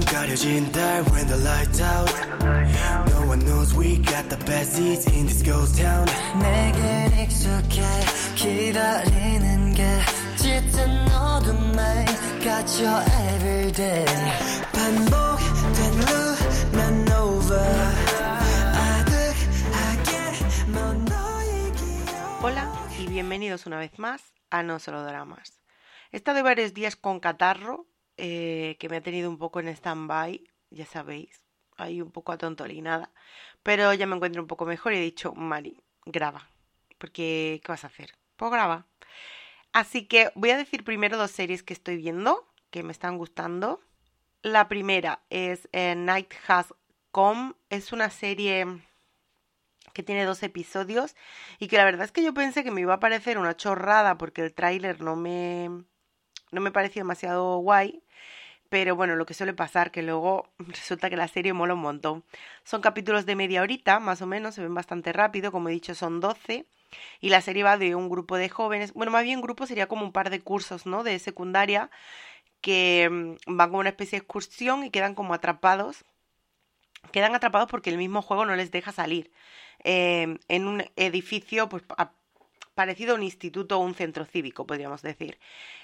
가려진 달 when the lights out No one knows we got the best seats in this ghost town 내겐 익숙해 기다리는 게 짙은 어둠에 갇혀 everyday 반복된 loop 난 over 아득하게 넌 너의 기억 Hola y bienvenidos una vez más a No Solo Dramas. He estado varios días con catarro, eh, que me ha tenido un poco en stand-by, ya sabéis, ahí un poco atontolinada, pero ya me encuentro un poco mejor y he dicho, Mari, graba, porque ¿qué vas a hacer? Pues graba. Así que voy a decir primero dos series que estoy viendo, que me están gustando. La primera es eh, Night Has Come, es una serie que tiene dos episodios y que la verdad es que yo pensé que me iba a parecer una chorrada porque el tráiler no me no me pareció demasiado guay, pero bueno, lo que suele pasar que luego resulta que la serie mola un montón. Son capítulos de media horita, más o menos, se ven bastante rápido, como he dicho, son 12 y la serie va de un grupo de jóvenes, bueno, más bien grupo sería como un par de cursos, ¿no? De secundaria que mm, van como una especie de excursión y quedan como atrapados quedan atrapados porque el mismo juego no les deja salir eh, en un edificio pues parecido a un instituto o un centro cívico, podríamos decir.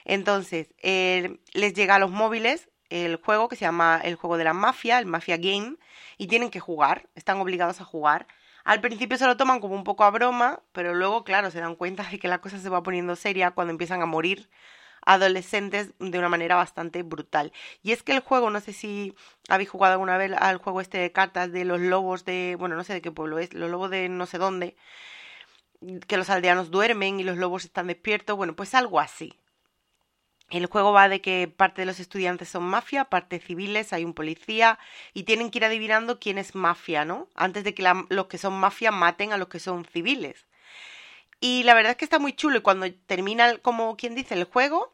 Entonces, eh, les llega a los móviles el juego que se llama el juego de la mafia, el Mafia Game, y tienen que jugar, están obligados a jugar. Al principio se lo toman como un poco a broma, pero luego, claro, se dan cuenta de que la cosa se va poniendo seria cuando empiezan a morir adolescentes de una manera bastante brutal. Y es que el juego, no sé si habéis jugado alguna vez al juego este de cartas de los lobos de, bueno, no sé de qué pueblo es, los lobos de no sé dónde, que los aldeanos duermen y los lobos están despiertos, bueno, pues algo así. El juego va de que parte de los estudiantes son mafia, parte civiles, hay un policía y tienen que ir adivinando quién es mafia, ¿no? Antes de que los que son mafia maten a los que son civiles. Y la verdad es que está muy chulo y cuando termina, como quien dice, el juego,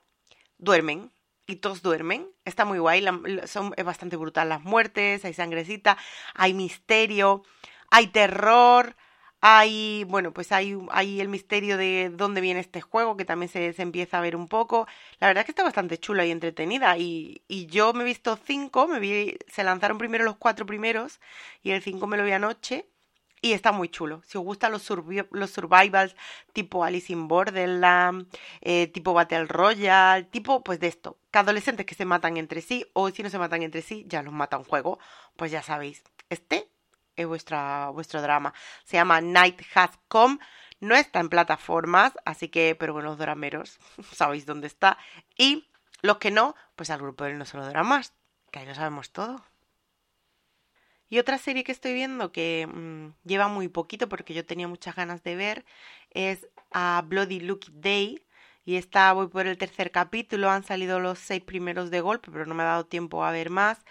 duermen. Y todos duermen. Está muy guay. son, es bastante brutal las muertes, hay sangrecita, hay misterio, hay terror, hay, bueno, pues hay, hay el misterio de dónde viene este juego, que también se, empieza a ver un poco. La verdad es que está bastante chula y entretenida. Y, y yo me he visto cinco, me vi, se lanzaron primero los cuatro primeros y el cinco me lo vi anoche. Y está muy chulo. Si os gustan los, survi- los survivals tipo Alice in Borderland, eh, tipo Battle Royale, tipo pues de esto. Que adolescentes que se matan entre sí o si no se matan entre sí, ya los mata un juego. Pues ya sabéis, este es vuestra, vuestro drama. Se llama Night Has Come. No está en plataformas, así que, pero bueno, los drameros sabéis dónde está. Y los que no, pues al grupo del No Solo Dramas, que ahí lo sabemos todo. Y otra serie que estoy viendo que mm, lleva muy poquito porque yo tenía muchas ganas de ver es a Bloody Lucky Day. Y esta voy por el tercer capítulo, han salido los seis primeros de golpe, pero no me ha dado tiempo a ver más.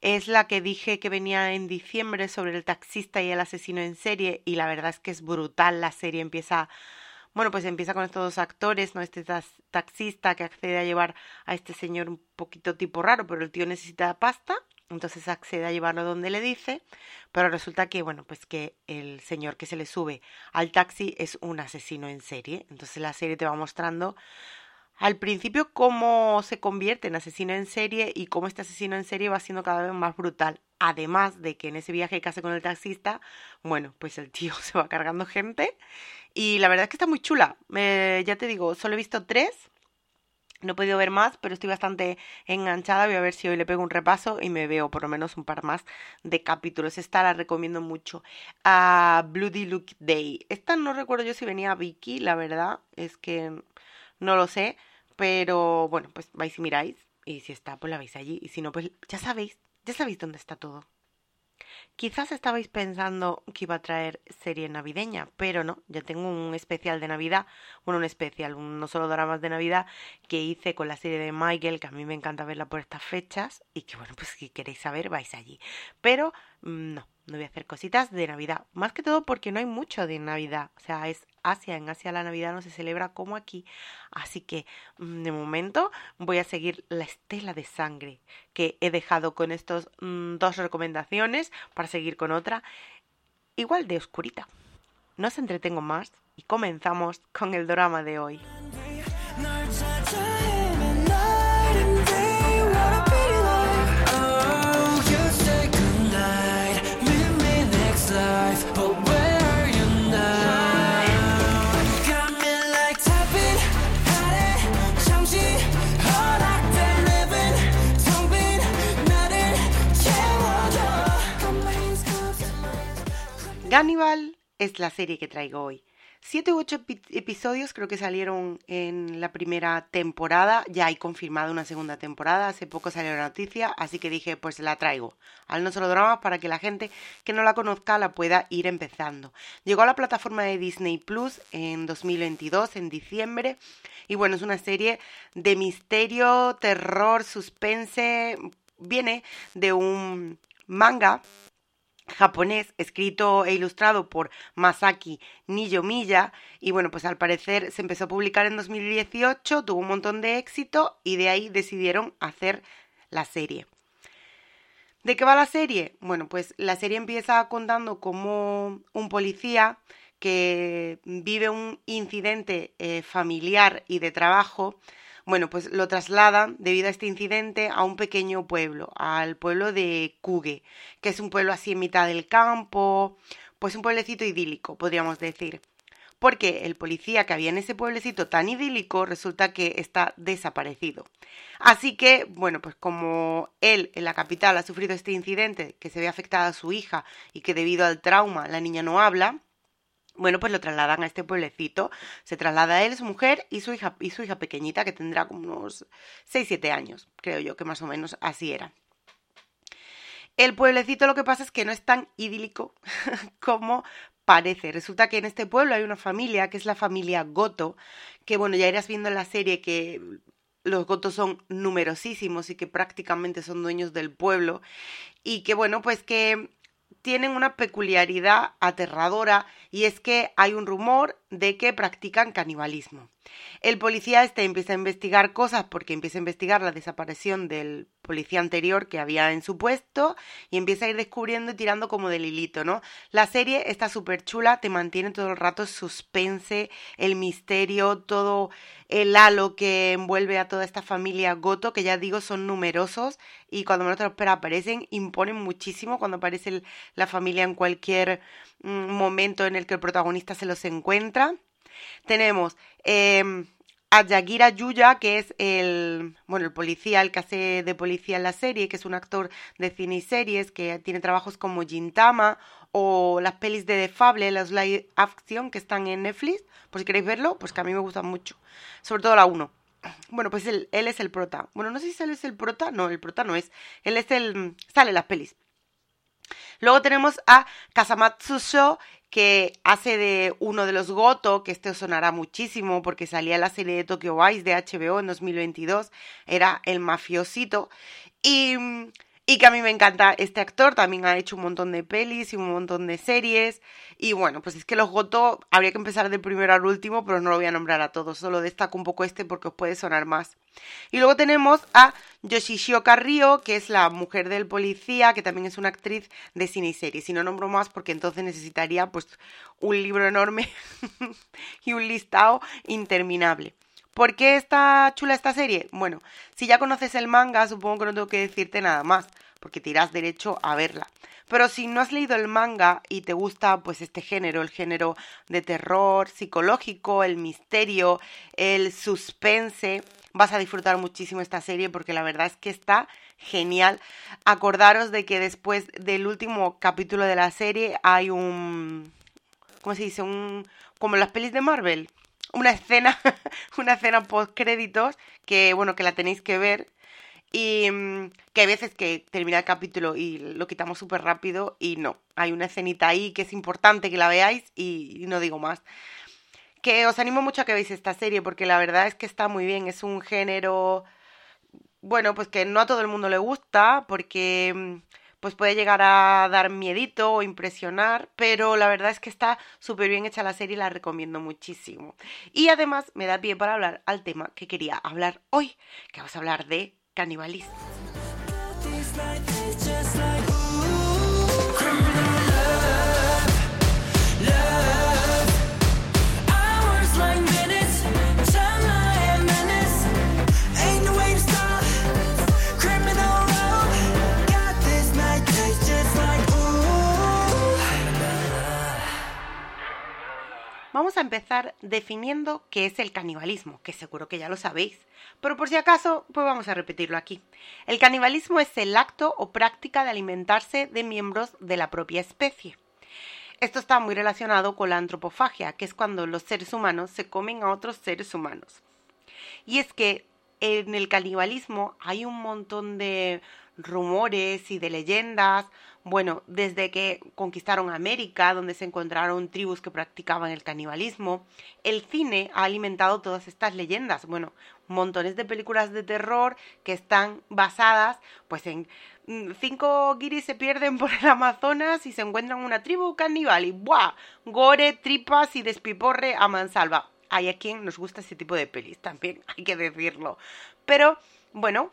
Es la que dije que venía en diciembre sobre el taxista y el asesino en serie y la verdad es que es brutal, la serie empieza bueno, pues empieza con estos dos actores, ¿no? Este taxista que accede a llevar a este señor un poquito tipo raro, pero el tío necesita pasta, entonces accede a llevarlo donde le dice, pero resulta que, bueno, pues que el señor que se le sube al taxi es un asesino en serie. Entonces la serie te va mostrando al principio cómo se convierte en asesino en serie y cómo este asesino en serie va siendo cada vez más brutal. Además de que en ese viaje que hace con el taxista, bueno, pues el tío se va cargando gente y la verdad es que está muy chula. Eh, ya te digo, solo he visto tres. No he podido ver más, pero estoy bastante enganchada. Voy a ver si hoy le pego un repaso y me veo por lo menos un par más de capítulos. Esta la recomiendo mucho. A Bloody Luke Day. Esta no recuerdo yo si venía Vicky, la verdad. Es que no lo sé. Pero bueno, pues vais y miráis. Y si está, pues la veis allí. Y si no, pues ya sabéis. Ya sabéis dónde está todo. Quizás estabais pensando que iba a traer serie navideña, pero no, ya tengo un especial de Navidad, bueno, un especial, un, no solo dramas de Navidad que hice con la serie de Michael, que a mí me encanta verla por estas fechas y que bueno, pues si queréis saber vais allí. Pero no, no voy a hacer cositas de Navidad, más que todo porque no hay mucho de Navidad, o sea, es Asia, en Asia la Navidad no se celebra como aquí, así que mm, de momento voy a seguir la estela de sangre que he dejado con estos mm, dos recomendaciones para seguir con otra igual de oscurita. No os entretengo más y comenzamos con el drama de hoy. Cannibal es la serie que traigo hoy. Siete u ocho episodios creo que salieron en la primera temporada. Ya hay confirmada una segunda temporada. Hace poco salió la noticia, así que dije, pues la traigo. Al no solo dramas para que la gente que no la conozca la pueda ir empezando. Llegó a la plataforma de Disney Plus en 2022, en diciembre. Y bueno, es una serie de misterio, terror, suspense. Viene de un manga japonés escrito e ilustrado por Masaki Niyomiya y bueno pues al parecer se empezó a publicar en 2018 tuvo un montón de éxito y de ahí decidieron hacer la serie ¿De qué va la serie? Bueno, pues la serie empieza contando como un policía que vive un incidente eh, familiar y de trabajo bueno, pues lo trasladan debido a este incidente a un pequeño pueblo, al pueblo de Kuge, que es un pueblo así en mitad del campo, pues un pueblecito idílico, podríamos decir. Porque el policía que había en ese pueblecito tan idílico resulta que está desaparecido. Así que, bueno, pues como él en la capital ha sufrido este incidente, que se ve afectada a su hija y que debido al trauma la niña no habla, bueno, pues lo trasladan a este pueblecito. Se traslada él, su mujer y su hija, y su hija pequeñita, que tendrá como unos 6-7 años, creo yo, que más o menos así era. El pueblecito lo que pasa es que no es tan idílico como parece. Resulta que en este pueblo hay una familia, que es la familia Goto, que bueno, ya irás viendo en la serie que los gotos son numerosísimos y que prácticamente son dueños del pueblo y que bueno, pues que tienen una peculiaridad aterradora y es que hay un rumor de que practican canibalismo. El policía este empieza a investigar cosas porque empieza a investigar la desaparición del policía anterior que había en su puesto y empieza a ir descubriendo y tirando como del hilito, ¿no? La serie está súper chula, te mantiene todo el rato suspense, el misterio, todo el halo que envuelve a toda esta familia Goto, que ya digo son numerosos y cuando menos te lo esperas aparecen, imponen muchísimo cuando aparece la familia en cualquier mm, momento en el que el protagonista se los encuentra. Tenemos eh, a Yagira Yuya, que es el, bueno, el policía, el que hace de policía en la serie, que es un actor de cine y series, que tiene trabajos como Gintama o las pelis de The Fable, las live action que están en Netflix, por si queréis verlo, pues que a mí me gustan mucho, sobre todo la 1. Bueno, pues él, es el prota. Bueno, no sé si él es el prota, no, el prota no es. Él es el, sale las pelis. Luego tenemos a Kasamatsu Sho, que hace de uno de los Goto, que este sonará muchísimo porque salía la serie de Tokyo Vice de HBO en 2022, era el mafiosito. Y y que a mí me encanta este actor, también ha hecho un montón de pelis y un montón de series. Y bueno, pues es que los Goto habría que empezar del primero al último, pero no lo voy a nombrar a todos, solo destaco un poco este porque os puede sonar más. Y luego tenemos a Yoshishioka Ryo, que es la mujer del policía, que también es una actriz de cine y series. Y no nombro más porque entonces necesitaría pues un libro enorme y un listado interminable. ¿Por qué está chula esta serie? Bueno, si ya conoces el manga, supongo que no tengo que decirte nada más, porque te irás derecho a verla. Pero si no has leído el manga y te gusta pues este género, el género de terror psicológico, el misterio, el suspense, vas a disfrutar muchísimo esta serie porque la verdad es que está genial. Acordaros de que después del último capítulo de la serie hay un ¿cómo se dice? un como las pelis de Marvel, una escena, una escena post créditos que bueno, que la tenéis que ver. Y mm, que hay veces que termina el capítulo y lo quitamos súper rápido y no, hay una escenita ahí que es importante que la veáis y, no digo más. Que os animo mucho a que veáis esta serie porque la verdad es que está muy bien, es un género, bueno, pues que no a todo el mundo le gusta porque mm, pues puede llegar a dar miedito o impresionar, pero la verdad es que está súper bien hecha la serie y la recomiendo muchísimo. Y además me da pie para hablar al tema que quería hablar hoy, que vamos a hablar de canibalismo. A empezar definiendo qué es el canibalismo, que seguro que ya lo sabéis, pero por si acaso, pues vamos a repetirlo aquí. El canibalismo es el acto o práctica de alimentarse de miembros de la propia especie. Esto está muy relacionado con la antropofagia, que es cuando los seres humanos se comen a otros seres humanos. Y es que en el canibalismo hay un montón de rumores y de leyendas, bueno, desde que conquistaron América, donde se encontraron tribus que practicaban el canibalismo, el cine ha alimentado todas estas leyendas. Bueno, montones de películas de terror que están basadas, pues en mm, cinco guiris se pierden por el Amazonas y se encuentran una tribu caníbal y ¡buah! Gore, tripas y despiporre a mansalva. Hay a quien nos gusta ese tipo de pelis, también hay que decirlo. Pero, bueno,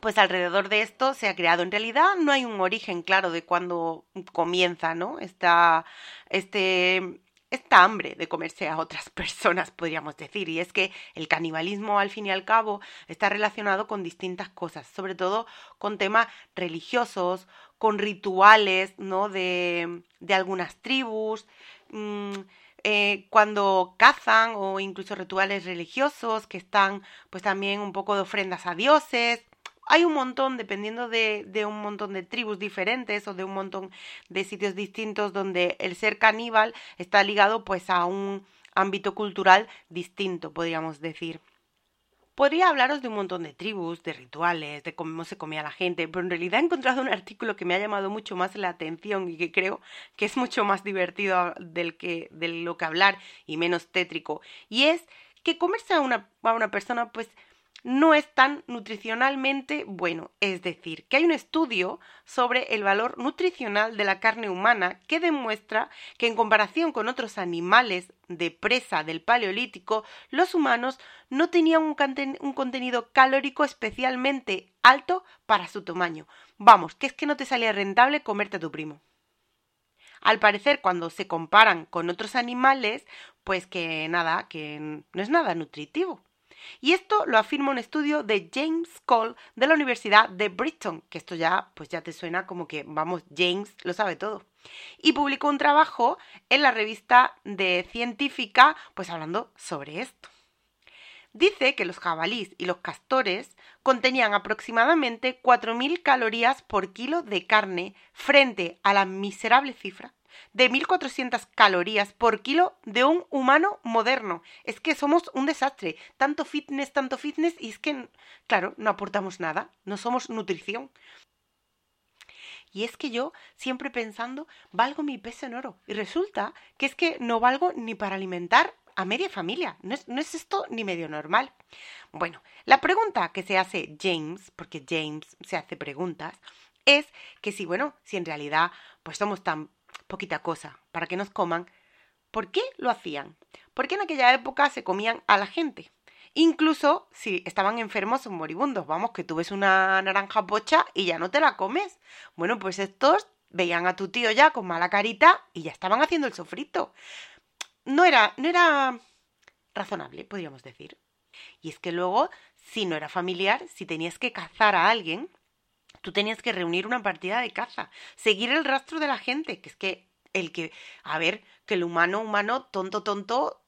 pues alrededor de esto se ha creado. En realidad no hay un origen claro de cuándo comienza, ¿no? Esta, este, esta hambre de comerse a otras personas, podríamos decir. Y es que el canibalismo, al fin y al cabo, está relacionado con distintas cosas, sobre todo con temas religiosos, con rituales, ¿no? De, de algunas tribus. Mmm, eh, cuando cazan o incluso rituales religiosos que están pues también un poco de ofrendas a dioses. Hay un montón, dependiendo de, de un montón de tribus diferentes o de un montón de sitios distintos donde el ser caníbal está ligado pues a un ámbito cultural distinto, podríamos decir. Podría hablaros de un montón de tribus, de rituales, de cómo se comía la gente, pero en realidad he encontrado un artículo que me ha llamado mucho más la atención y que creo que es mucho más divertido del que, de lo que hablar y menos tétrico. Y es que comerse a una, a una persona, pues no es tan nutricionalmente bueno. Es decir, que hay un estudio sobre el valor nutricional de la carne humana que demuestra que en comparación con otros animales de presa del Paleolítico, los humanos no tenían un, contenido calórico especialmente alto para su tamaño. Vamos, que es que no te salía rentable comerte a tu primo. Al parecer, cuando se comparan con otros animales, pues que nada, que no es nada nutritivo. Y esto lo afirma un estudio de James Cole de la Universidad de Brighton, que esto ya, pues ya te suena como que, vamos, James lo sabe todo. Y publicó un trabajo en la revista de científica, pues hablando sobre esto. Dice que los jabalís y los castores contenían aproximadamente 4.000 calorías por kilo de carne frente a la miserable cifra de 1.400 calorías por kilo de un humano moderno. Es que somos un desastre. Tanto fitness, tanto fitness, y es que, claro, no aportamos nada. No somos nutrición. Y es que yo, siempre pensando, valgo mi peso en oro. Y resulta que es que no valgo ni para alimentar a media familia. No es, no es, esto ni medio normal. Bueno, la pregunta que se hace James, porque James se hace preguntas, es que si, bueno, si en realidad pues somos tan poquita cosa, para que nos coman. ¿Por qué lo hacían? Porque en aquella época se comían a la gente. Incluso si estaban enfermos o moribundos, vamos, que tú ves una naranja pocha y ya no te la comes. Bueno, pues estos veían a tu tío ya con mala carita y ya estaban haciendo el sofrito. No era, no era razonable, podríamos decir. Y es que luego, si no era familiar, si tenías que cazar a alguien, tú tenías que reunir una partida de caza, seguir el rastro de la gente, que es que el que, a ver, que el humano, humano, tonto, tonto,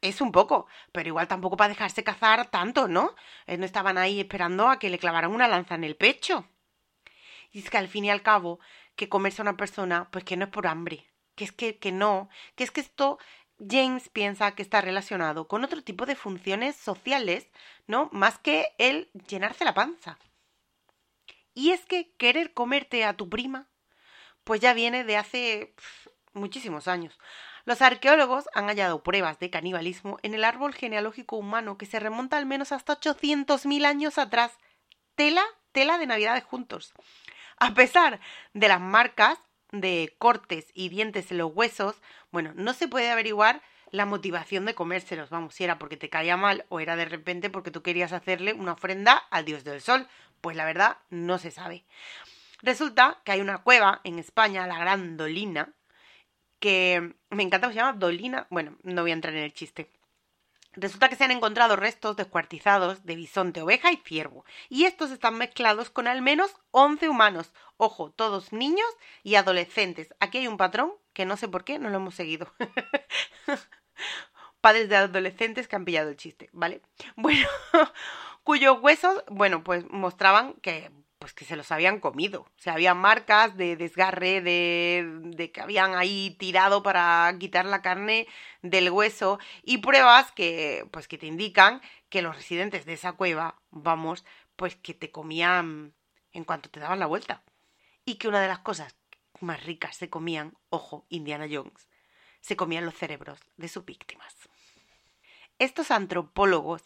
es un poco, pero igual tampoco para dejarse cazar tanto, ¿no? Eh, no estaban ahí esperando a que le clavaran una lanza en el pecho. Y es que al fin y al cabo, que comerse a una persona, pues que no es por hambre, que es que, que no, que es que esto James piensa que está relacionado con otro tipo de funciones sociales, ¿no? Más que el llenarse la panza. Y es que querer comerte a tu prima, pues ya viene de hace muchísimos años. Los arqueólogos han hallado pruebas de canibalismo en el árbol genealógico humano que se remonta al menos hasta 800.000 años atrás. Tela, tela de Navidades juntos. A pesar de las marcas de cortes y dientes en los huesos, bueno, no se puede averiguar la motivación de comérselos, vamos, si era porque te caía mal o era de repente porque tú querías hacerle una ofrenda al dios del sol, pues la verdad no se sabe. Resulta que hay una cueva en España, la Gran Dolina, que me encanta que se llama Dolina. Bueno, no voy a entrar en el chiste. Resulta que se han encontrado restos descuartizados de bisonte, oveja y ciervo. Y estos están mezclados con al menos 11 humanos. Ojo, todos niños y adolescentes. Aquí hay un patrón que no sé por qué no lo hemos seguido. Padres de adolescentes que han pillado el chiste, ¿vale? Bueno, cuyos huesos, bueno, pues mostraban que pues que se los habían comido. O sea, había marcas de desgarre, de, de que habían ahí tirado para quitar la carne del hueso y pruebas que, pues que te indican que los residentes de esa cueva, vamos, pues que te comían en cuanto te daban la vuelta. Y que una de las cosas más ricas se comían, ojo, Indiana Jones, se comían los cerebros de sus víctimas. Estos antropólogos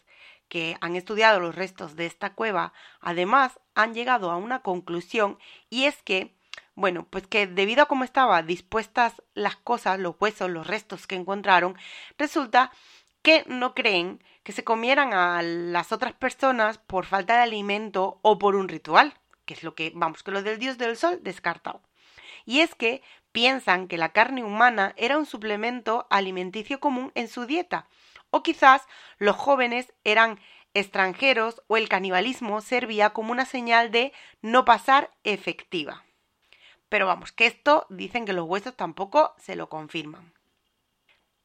que han estudiado los restos de esta cueva, además han llegado a una conclusión y es que, bueno, pues que debido a cómo estaban dispuestas las cosas, los huesos, los restos que encontraron, resulta que no creen que se comieran a las otras personas por falta de alimento o por un ritual, que es lo que, vamos, que lo del dios del sol descartado. Y es que piensan que la carne humana era un suplemento alimenticio común en su dieta, o quizás los jóvenes eran extranjeros o el canibalismo servía como una señal de no pasar efectiva. Pero vamos, que esto dicen que los huesos tampoco se lo confirman.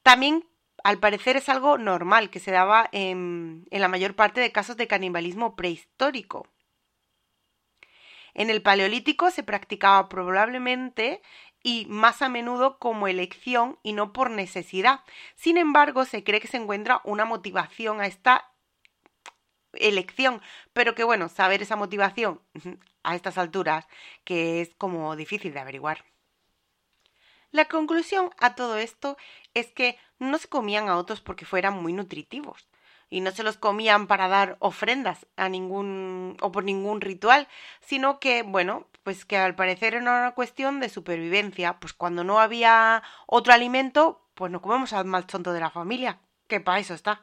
También, al parecer, es algo normal que se daba en, en la mayor parte de casos de canibalismo prehistórico. En el Paleolítico se practicaba probablemente y más a menudo como elección y no por necesidad. Sin embargo, se cree que se encuentra una motivación a esta elección, pero que bueno, saber esa motivación a estas alturas, que es como difícil de averiguar. La conclusión a todo esto es que no se comían a otros porque fueran muy nutritivos, y no se los comían para dar ofrendas a ningún o por ningún ritual, sino que, bueno, pues que al parecer era una cuestión de supervivencia, pues cuando no había otro alimento, pues nos comemos al mal tonto de la familia, que para eso está.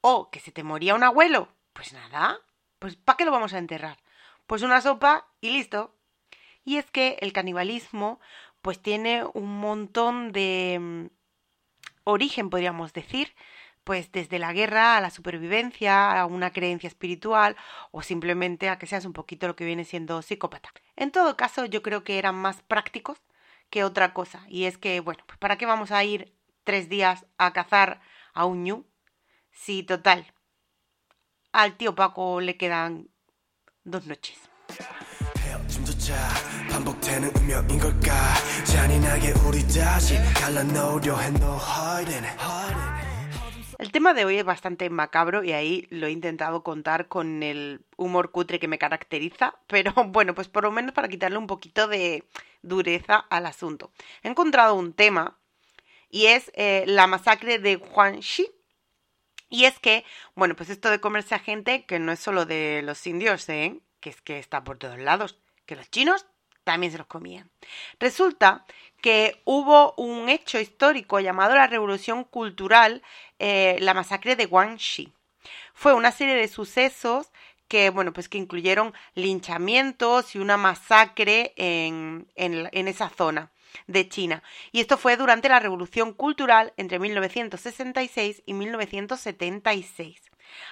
O que se te moría un abuelo, pues nada, pues ¿para qué lo vamos a enterrar? Pues una sopa y listo. Y es que el canibalismo pues tiene un montón de mm, origen, podríamos decir, pues desde la guerra a la supervivencia, a una creencia espiritual o simplemente a que seas un poquito lo que viene siendo psicópata. En todo caso, yo creo que eran más prácticos que otra cosa. Y es que, bueno, pues ¿para qué vamos a ir tres días a cazar a un ñu? Si total, al tío Paco le quedan dos noches. El tema de hoy es bastante macabro y ahí lo he intentado contar con el humor cutre que me caracteriza, pero bueno, pues por lo menos para quitarle un poquito de dureza al asunto. He encontrado un tema y es eh, la masacre de Huangxi. Y es que, bueno, pues esto de comerse a gente que no es solo de los indios, ¿eh? que es que está por todos lados, que los chinos también se los comían. Resulta que hubo un hecho histórico llamado la Revolución Cultural, eh, la masacre de Guangxi. Fue una serie de sucesos que, bueno, pues que incluyeron linchamientos y una masacre en, en esa zona de China. Y esto fue durante la Revolución Cultural entre 1966 y 1976.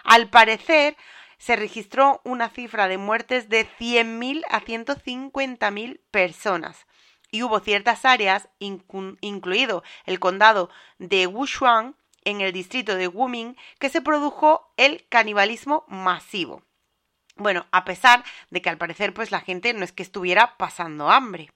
Al parecer, se registró una cifra de muertes de 100.000 a 150.000 personas y hubo ciertas áreas, incluido el condado de Wushuang, en el distrito de Wuming, que se produjo el canibalismo masivo. Bueno, a pesar de que al parecer pues la gente no es que estuviera pasando hambre.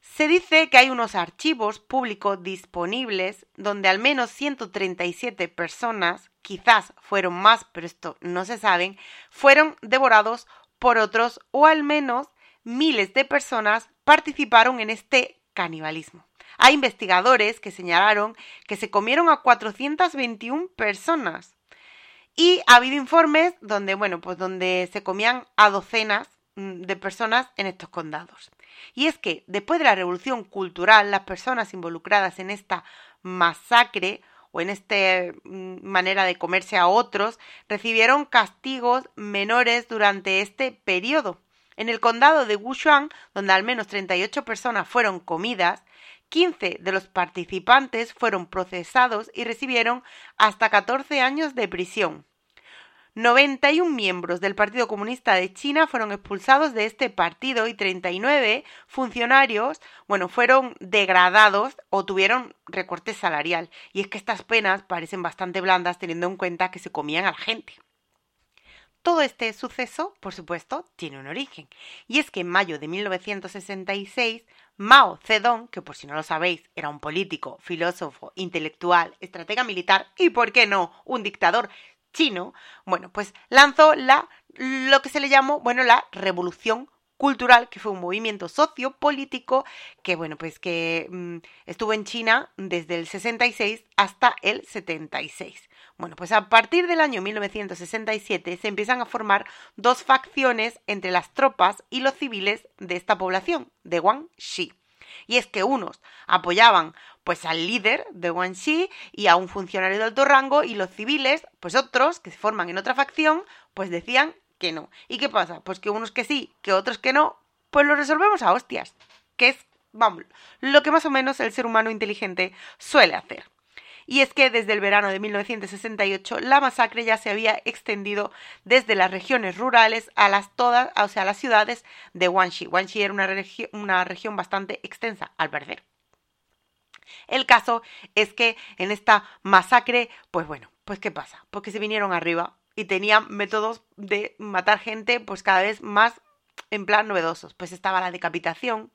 Se dice que hay unos archivos públicos disponibles donde al menos 137 personas, quizás fueron más, pero esto no se sabe, fueron devorados por otros o al menos miles de personas participaron en este canibalismo. Hay investigadores que señalaron que se comieron a 421 personas. Y ha habido informes donde, bueno, pues donde se comían a docenas mm, de personas en estos condados. Y es que después de la revolución cultural, las personas involucradas en esta masacre o en esta mm, manera de comerse a otros recibieron castigos menores durante este periodo. En el condado de Wushuang, donde al menos 38 personas fueron comidas, 15 de los participantes fueron procesados y recibieron hasta 14 años de prisión. 91 miembros del Partido Comunista de China fueron expulsados de este partido y 39 funcionarios, bueno, fueron degradados o tuvieron recorte salarial. Y es que estas penas parecen bastante blandas teniendo en cuenta que se comían a la gente. Todo este suceso, por supuesto, tiene un origen. Y es que en mayo de 1966, Mao Zedong, que por si no lo sabéis, era un político, filósofo, intelectual, estratega militar y, ¿por qué no?, un dictador chino, bueno, pues lanzó la lo que se le llamó, bueno, la revolución cultural, que fue un movimiento sociopolítico que, bueno, pues que mm, estuvo en China desde el 66 hasta el 76. Bueno, pues a partir del año 1967 se empiezan a formar dos facciones entre las tropas y los civiles de esta población, de Guangxi. Y es que unos apoyaban pues al líder de Guangxi y a un funcionario de alto rango y los civiles, pues otros que se forman en otra facción, pues decían que no. ¿Y qué pasa? Pues que unos que sí, que otros que no, pues lo resolvemos a hostias, que es, vamos, lo que más o menos el ser humano inteligente suele hacer. Y es que desde el verano de 1968 la masacre ya se había extendido desde las regiones rurales a las todas, o sea, a las ciudades de Guangxi. Guangxi era una, región bastante extensa, al parecer. El caso es que en esta masacre, pues bueno, pues ¿qué pasa? Porque se vinieron arriba y tenían métodos de matar gente pues cada vez más en plan novedosos. Pues estaba la decapitación,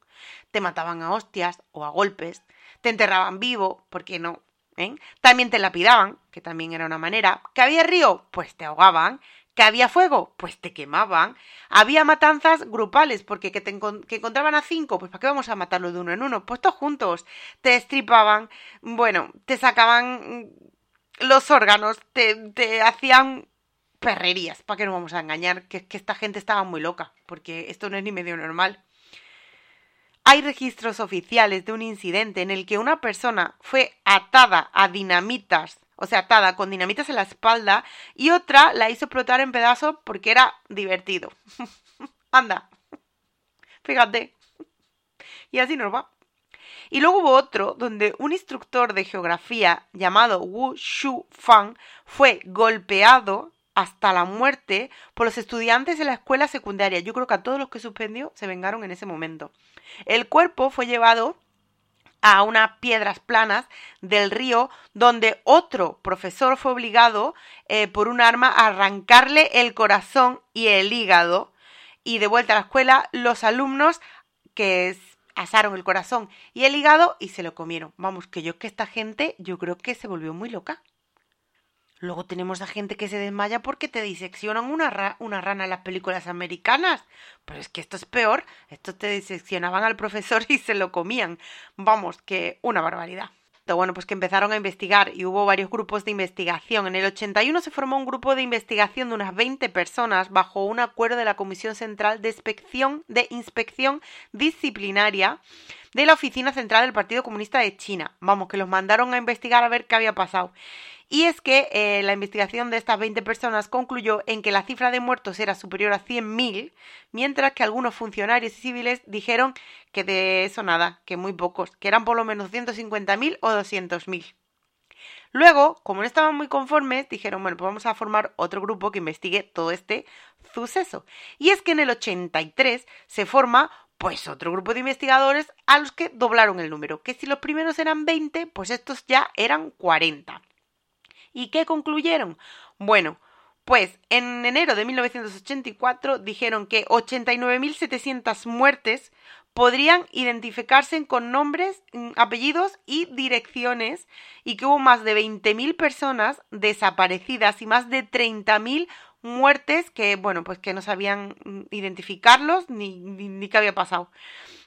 te mataban a hostias o a golpes, te enterraban vivo, porque no, ¿eh? También te lapidaban, que también era una manera. ¿Que había río? Pues te ahogaban. ¿Que había fuego? Pues te quemaban. Había matanzas grupales, porque que, te encontraban a cinco, pues ¿para qué vamos a matarlo de uno en uno? Pues todos juntos. Te destripaban, bueno, te sacaban los órganos, te, te hacían perrerías, ¿para qué nos vamos a engañar? Que, que esta gente estaba muy loca, porque esto no es ni medio normal. Hay registros oficiales de un incidente en el que una persona fue atada a dinamitas, o sea, atada con dinamitas en la espalda, y otra la hizo explotar en pedazos porque era divertido. Anda, fíjate. Y así nos va. Y luego hubo otro donde un instructor de geografía llamado Wu Shu Fang fue golpeado hasta la muerte por los estudiantes de la escuela secundaria. Yo creo que a todos los que suspendió se vengaron en ese momento. El cuerpo fue llevado a unas piedras planas del río donde otro profesor fue obligado eh, por un arma a arrancarle el corazón y el hígado y de vuelta a la escuela los alumnos que asaron el corazón y el hígado y se lo comieron. Vamos, que yo que esta gente yo creo que se volvió muy loca. Luego tenemos a gente que se desmaya porque te diseccionan una, una rana en las películas americanas. Pero es que esto es peor. Esto te diseccionaban al profesor y se lo comían. Vamos, que una barbaridad. Bueno, pues que empezaron a investigar y hubo varios grupos de investigación. En el 81 se formó un grupo de investigación de unas 20 personas bajo un acuerdo de la Comisión Central de Inspección, de Inspección Disciplinaria de la Oficina Central del Partido Comunista de China. Vamos, que los mandaron a investigar a ver qué había pasado. Y es que eh, la investigación de estas 20 personas concluyó en que la cifra de muertos era superior a 100.000, mientras que algunos funcionarios y civiles dijeron que de eso nada, que muy pocos, que eran por lo menos 150.000 o 200.000. Luego, como no estaban muy conformes, dijeron, bueno, pues vamos a formar otro grupo que investigue todo este suceso. Y es que en el 83 se forma pues otro grupo de investigadores a los que doblaron el número, que si los primeros eran 20, pues estos ya eran 40. ¿Y qué concluyeron? Bueno, pues en enero de 1984 dijeron que 89.700 muertes podrían identificarse con nombres, mm, apellidos y direcciones y que hubo más de 20.000 personas desaparecidas y más de 30.000 muertes que, bueno, pues que no sabían mm, identificarlos ni, ni, qué había pasado.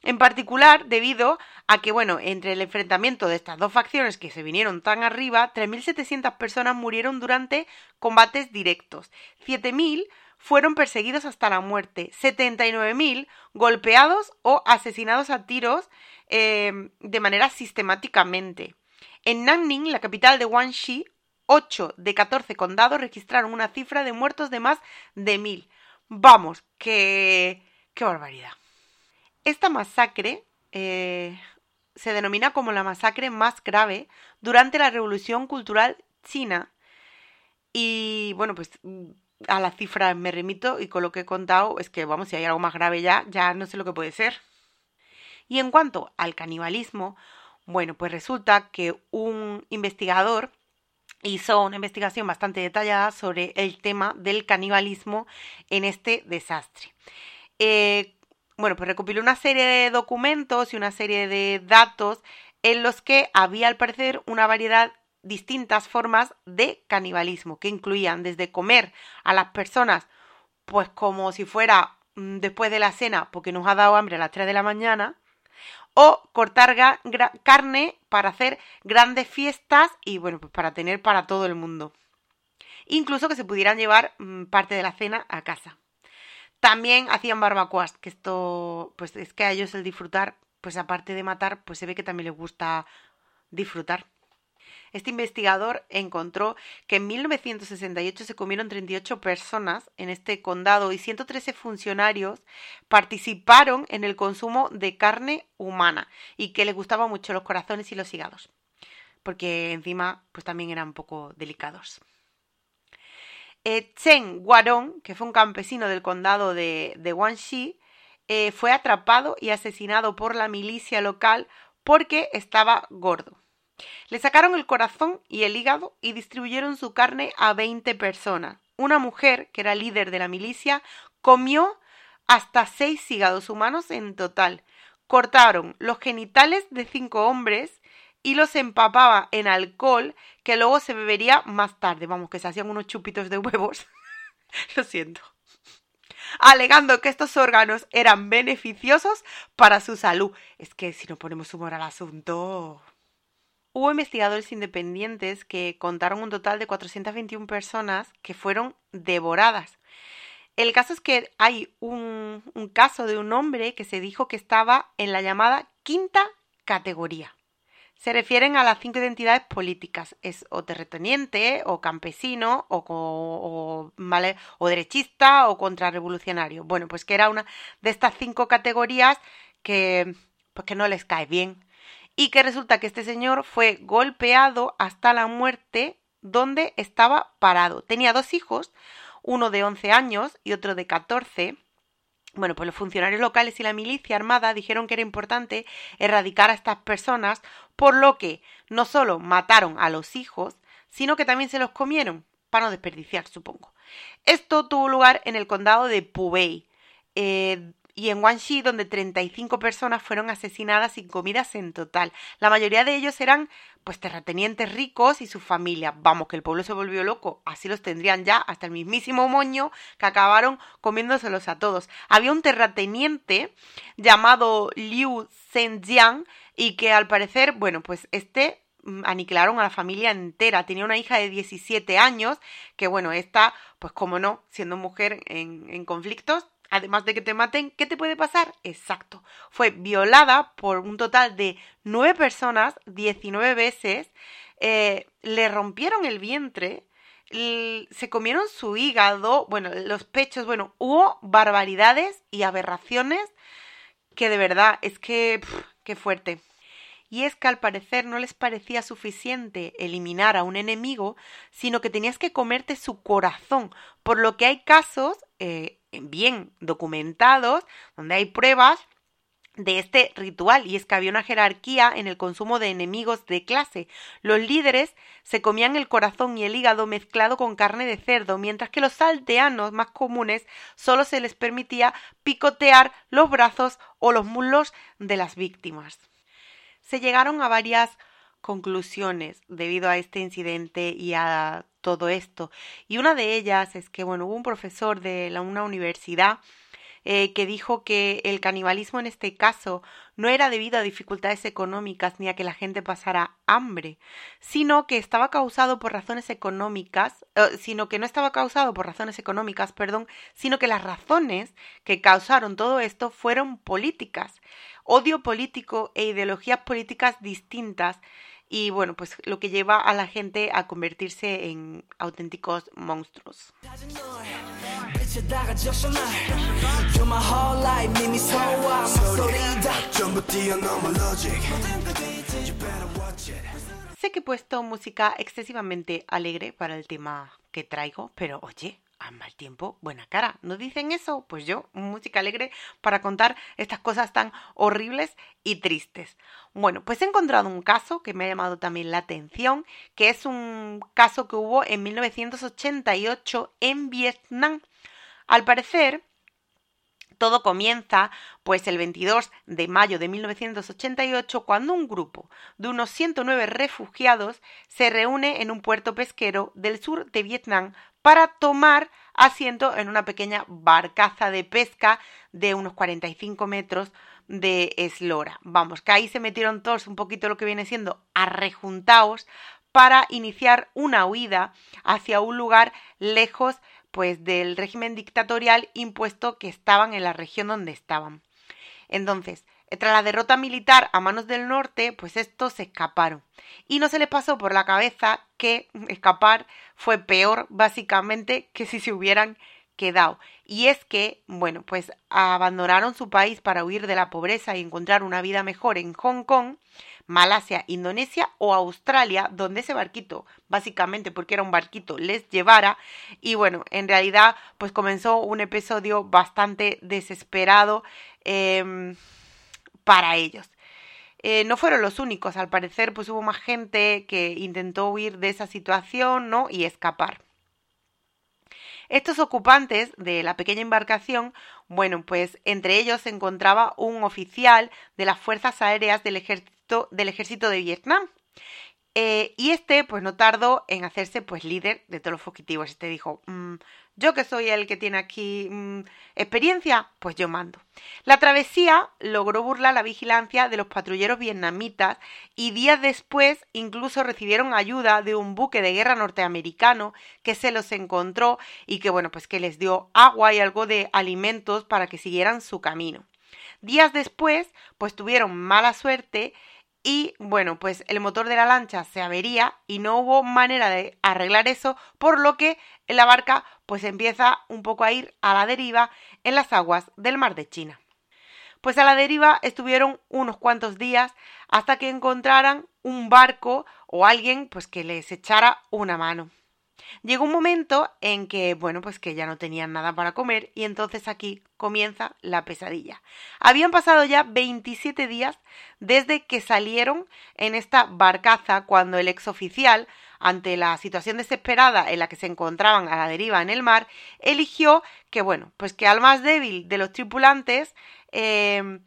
En particular, debido a que, bueno, entre el enfrentamiento de estas dos facciones que se vinieron tan arriba, 3.700 personas murieron durante combates directos. 7.000 fueron perseguidos hasta la muerte, 79.000 golpeados o asesinados a tiros eh, de manera sistemáticamente. En Nanning, la capital de Guangxi, 8 de 14 condados registraron una cifra de muertos de más de mil. Vamos, que... ¡Qué barbaridad! Esta masacre eh, se denomina como la masacre más grave durante la Revolución Cultural China. Y bueno, pues a la cifra me remito y con lo que he contado es que, vamos, si hay algo más grave ya, ya no sé lo que puede ser. Y en cuanto al canibalismo, bueno, pues resulta que un investigador hizo una investigación bastante detallada sobre el tema del canibalismo en este desastre. Eh, bueno, pues recopiló una serie de documentos y una serie de datos en los que había al parecer una variedad distintas formas de canibalismo que incluían desde comer a las personas pues como si fuera mm, después de la cena porque nos ha dado hambre a las 3 de la mañana o cortar carne para hacer grandes fiestas y bueno, pues para tener para todo el mundo. Incluso que se pudieran llevar mm, parte de la cena a casa. También hacían barbacoas, que esto, pues es que a ellos el disfrutar, pues aparte de matar, pues se ve que también les gusta disfrutar. Este investigador encontró que en 1968 se comieron 38 personas en este condado y 113 funcionarios participaron en el consumo de carne humana y que les gustaban mucho los corazones y los hígados, porque encima pues también eran un poco delicados. Eh, Chen Guarong, que fue un campesino del condado de, de Guangxi, eh, fue atrapado y asesinado por la milicia local porque estaba gordo. Le sacaron el corazón y el hígado y distribuyeron su carne a 20 personas. Una mujer, que era líder de la milicia, comió hasta seis hígados humanos en total. Cortaron los genitales de cinco hombres y los empapaba en alcohol que luego se bebería más tarde. Vamos, que se hacían unos chupitos de huevos. Lo siento. Alegando que estos órganos eran beneficiosos para su salud. Es que si no ponemos humor al asunto. Hubo investigadores independientes que contaron un total de 421 personas que fueron devoradas. El caso es que hay un, caso de un hombre que se dijo que estaba en la llamada quinta categoría. Se refieren a las cinco identidades políticas. Es o terrateniente, o campesino, o, o, o derechista, o contrarrevolucionario. Bueno, pues que era una de estas cinco categorías que, pues que no les cae bien y que resulta que este señor fue golpeado hasta la muerte donde estaba parado. Tenía dos hijos, uno de 11 años y otro de 14. Bueno, pues los funcionarios locales y la milicia armada dijeron que era importante erradicar a estas personas, por lo que no solo mataron a los hijos, sino que también se los comieron, para no desperdiciar, supongo. Esto tuvo lugar en el condado de Pubei, eh, y en Guangxi, donde 35 personas fueron asesinadas sin comidas en total. La mayoría de ellos eran pues terratenientes ricos y su familia. Vamos, que el pueblo se volvió loco. Así los tendrían ya hasta el mismísimo moño que acabaron comiéndoselos a todos. Había un terrateniente llamado Liu Zhenjiang y que al parecer, bueno, pues este mm, aniquilaron a la familia entera. Tenía una hija de 17 años que, bueno, esta, pues como no, siendo mujer en conflictos, además de que te maten, ¿qué te puede pasar? Exacto. Fue violada por un total de nueve personas, 19 veces, eh, le rompieron el vientre, se comieron su hígado, bueno, los pechos, bueno, hubo barbaridades y aberraciones que de verdad es que, qué fuerte. Y es que al parecer no les parecía suficiente eliminar a un enemigo, sino que tenías que comerte su corazón, por lo que hay casos eh, bien documentados, donde hay pruebas de este ritual y es que había una jerarquía en el consumo de enemigos de clase. Los líderes se comían el corazón y el hígado mezclado con carne de cerdo, mientras que los aldeanos más comunes solo se les permitía picotear los brazos o los muslos de las víctimas. Se llegaron a varias conclusiones debido a este incidente y a todo esto. Y una de ellas es que, bueno, hubo un profesor de la, una universidad eh, que dijo que el canibalismo en este caso no era debido a dificultades económicas ni a que la gente pasara hambre, sino que estaba causado por razones económicas, eh, sino que no estaba causado por razones económicas, perdón, sino que las razones que causaron todo esto fueron políticas, odio político e ideologías políticas distintas y bueno, pues lo que lleva a la gente a convertirse en auténticos monstruos. Sé que he puesto música excesivamente alegre para el tema que traigo, pero oye, a mal tiempo, buena cara. ¿No dicen eso? Pues yo, música alegre para contar estas cosas tan horribles y tristes. Bueno, pues he encontrado un caso que me ha llamado también la atención, que es un caso que hubo en 1988 en Vietnam. Al parecer, todo comienza pues el 22 de mayo de 1988 cuando un grupo de unos 109 refugiados se reúne en un puerto pesquero del sur de Vietnam para tomar asiento en una pequeña barcaza de pesca de unos 45 metros de eslora. Vamos, que ahí se metieron todos un poquito lo que viene siendo arrejuntados para iniciar una huida hacia un lugar lejos pues del régimen dictatorial impuesto que estaban en la región donde estaban. Entonces, tras la derrota militar a manos del norte, pues estos se escaparon. Y no se les pasó por la cabeza que escapar fue peor, básicamente, que si se hubieran quedado. Y es que, bueno, pues abandonaron su país para huir de la pobreza y encontrar una vida mejor en Hong Kong, Malasia, Indonesia o Australia, donde ese barquito, básicamente porque era un barquito, les llevara. Y bueno, en realidad, pues comenzó un episodio bastante desesperado. Em, para ellos. Eh, no fueron los únicos, al parecer, pues hubo más gente que intentó huir de esa situación, ¿no? Y escapar. Estos ocupantes de la pequeña embarcación, bueno, pues entre ellos se encontraba un oficial de las Fuerzas Aéreas del Ejército, del ejército de Vietnam. Eh, y este, pues no tardó en hacerse, pues líder de todos los fugitivos. Este dijo, mm, yo que soy el que tiene aquí mm, experiencia, pues yo mando. La travesía logró burlar la vigilancia de los patrulleros vietnamitas y días después incluso recibieron ayuda de un buque de guerra norteamericano que se los encontró y que bueno, pues que les dio agua y algo de alimentos para que siguieran su camino. Días después, pues tuvieron mala suerte y bueno, pues el motor de la lancha se avería y no hubo manera de arreglar eso, por lo que la barca pues empieza un poco a ir a la deriva en las aguas del mar de China. Pues a la deriva estuvieron unos cuantos días hasta que encontraran un barco o alguien pues que les echara una mano. Llegó un momento en que, bueno, pues que ya no tenían nada para comer y entonces aquí comienza la pesadilla. Habían pasado ya 27 días desde que salieron en esta barcaza cuando el exoficial ante la situación desesperada en la que se encontraban a la deriva en el mar, eligió que, bueno, pues que al más débil de los tripulantes eh,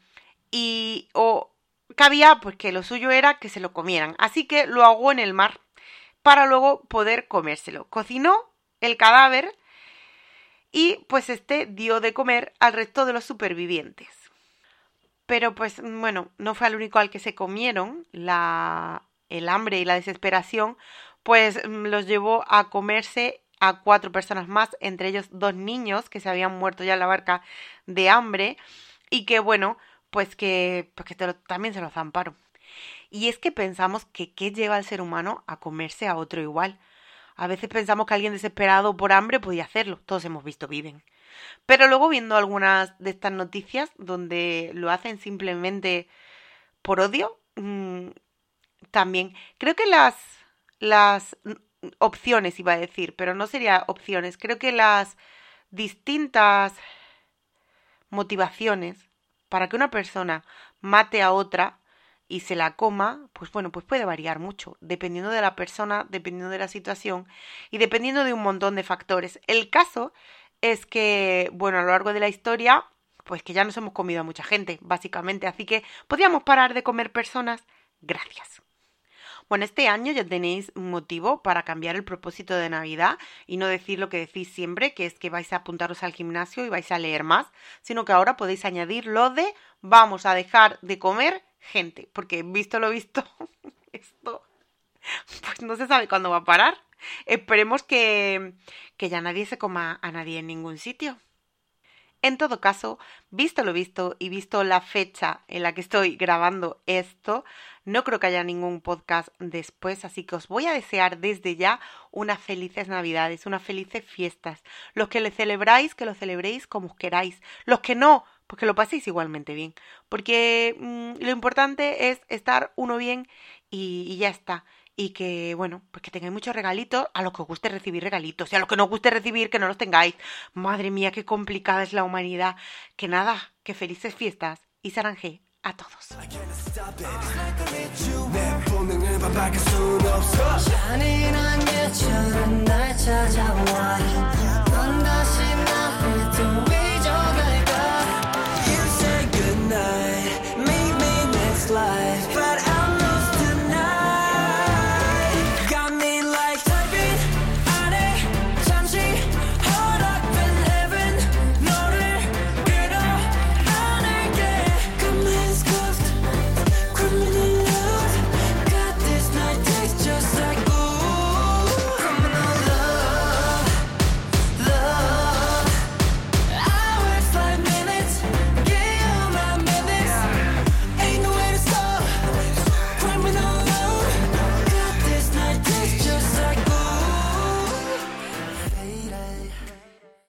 y o cabía pues que lo suyo era que se lo comieran. Así que lo ahogó en el mar para luego poder comérselo. Cocinó el cadáver y pues este dio de comer al resto de los supervivientes. Pero pues bueno, no fue el único al que se comieron. La, el hambre y la desesperación pues mm, los llevó a comerse a cuatro personas más, entre ellos dos niños que se habían muerto ya en la barca de hambre y que bueno, pues que, pues también se los zamparon. Y es que pensamos que qué lleva al ser humano a comerse a otro igual. A veces pensamos que alguien desesperado por hambre podía hacerlo, todos hemos visto viven. Pero luego viendo algunas de estas noticias donde lo hacen simplemente por odio, mm, también creo que las las opciones, iba a decir, pero no sería opciones. Creo que las distintas motivaciones para que una persona mate a otra y se la coma, pues bueno, pues puede variar mucho, dependiendo de la persona, dependiendo de la situación y dependiendo de un montón de factores. El caso es que, bueno, a lo largo de la historia, pues que ya nos hemos comido a mucha gente, básicamente, así que podríamos parar de comer personas. Gracias. Bueno, este año ya tenéis un motivo para cambiar el propósito de Navidad y no decir lo que decís siempre, que es que vais a apuntaros al gimnasio y vais a leer más, sino que ahora podéis añadir lo de vamos a dejar de comer gente, porque visto lo visto, esto pues no se sabe cuándo va a parar. Esperemos que, que ya nadie se coma a nadie en ningún sitio. En todo caso, visto lo visto y visto la fecha en la que estoy grabando esto, no creo que haya ningún podcast después, así que os voy a desear desde ya unas felices navidades, unas felices fiestas. Los que le celebráis, que lo celebréis como queráis. Los que no, pues que lo paséis igualmente bien. Porque mm, lo importante es estar uno bien y, y ya está. y que, bueno, pues que tengáis muchos regalitos, a los que os guste recibir regalitos y a los que no os guste recibir, que no los tengáis. Madre mía, qué complicada es la humanidad. Que nada, que felices fiestas y saranje a todos. Me